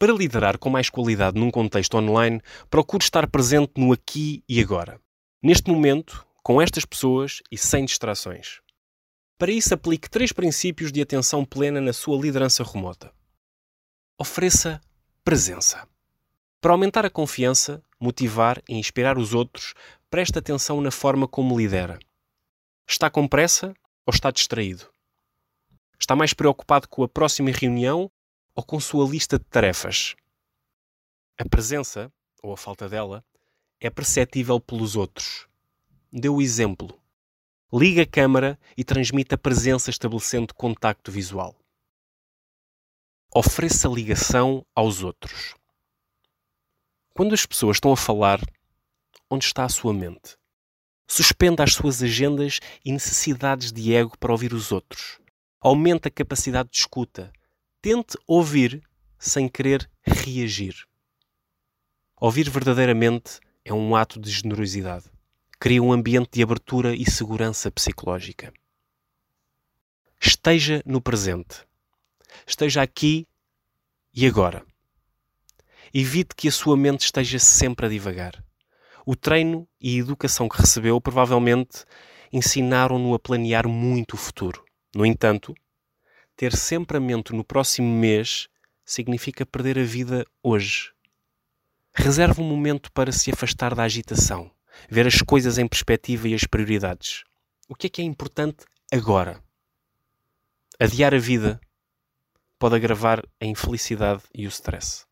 Para liderar com mais qualidade num contexto online, procure estar presente no aqui e agora. Neste momento, com estas pessoas e sem distrações. Para isso, aplique três princípios de atenção plena na sua liderança remota. Ofereça presença. Para aumentar a confiança, motivar e inspirar os outros, preste atenção na forma como lidera. Está com pressa ou está distraído? Está mais preocupado com a próxima reunião ou com sua lista de tarefas? A presença, ou a falta dela, é perceptível pelos outros. Dê o exemplo. Liga a câmara e transmita a presença estabelecendo contacto visual. Ofereça ligação aos outros. Quando as pessoas estão a falar, onde está a sua mente? Suspenda as suas agendas e necessidades de ego para ouvir os outros. Aumente a capacidade de escuta. Tente ouvir sem querer reagir. Ouvir verdadeiramente é um ato de generosidade. Cria um ambiente de abertura e segurança psicológica. Esteja no presente. Esteja aqui e agora. Evite que a sua mente esteja sempre a divagar. O treino e a educação que recebeu provavelmente ensinaram-no a planear muito o futuro. No entanto, ter sempre a mente no próximo mês significa perder a vida hoje. Reserve um momento para se afastar da agitação, ver as coisas em perspectiva e as prioridades. O que é que é importante agora? Adiar a vida pode agravar a infelicidade e o stress.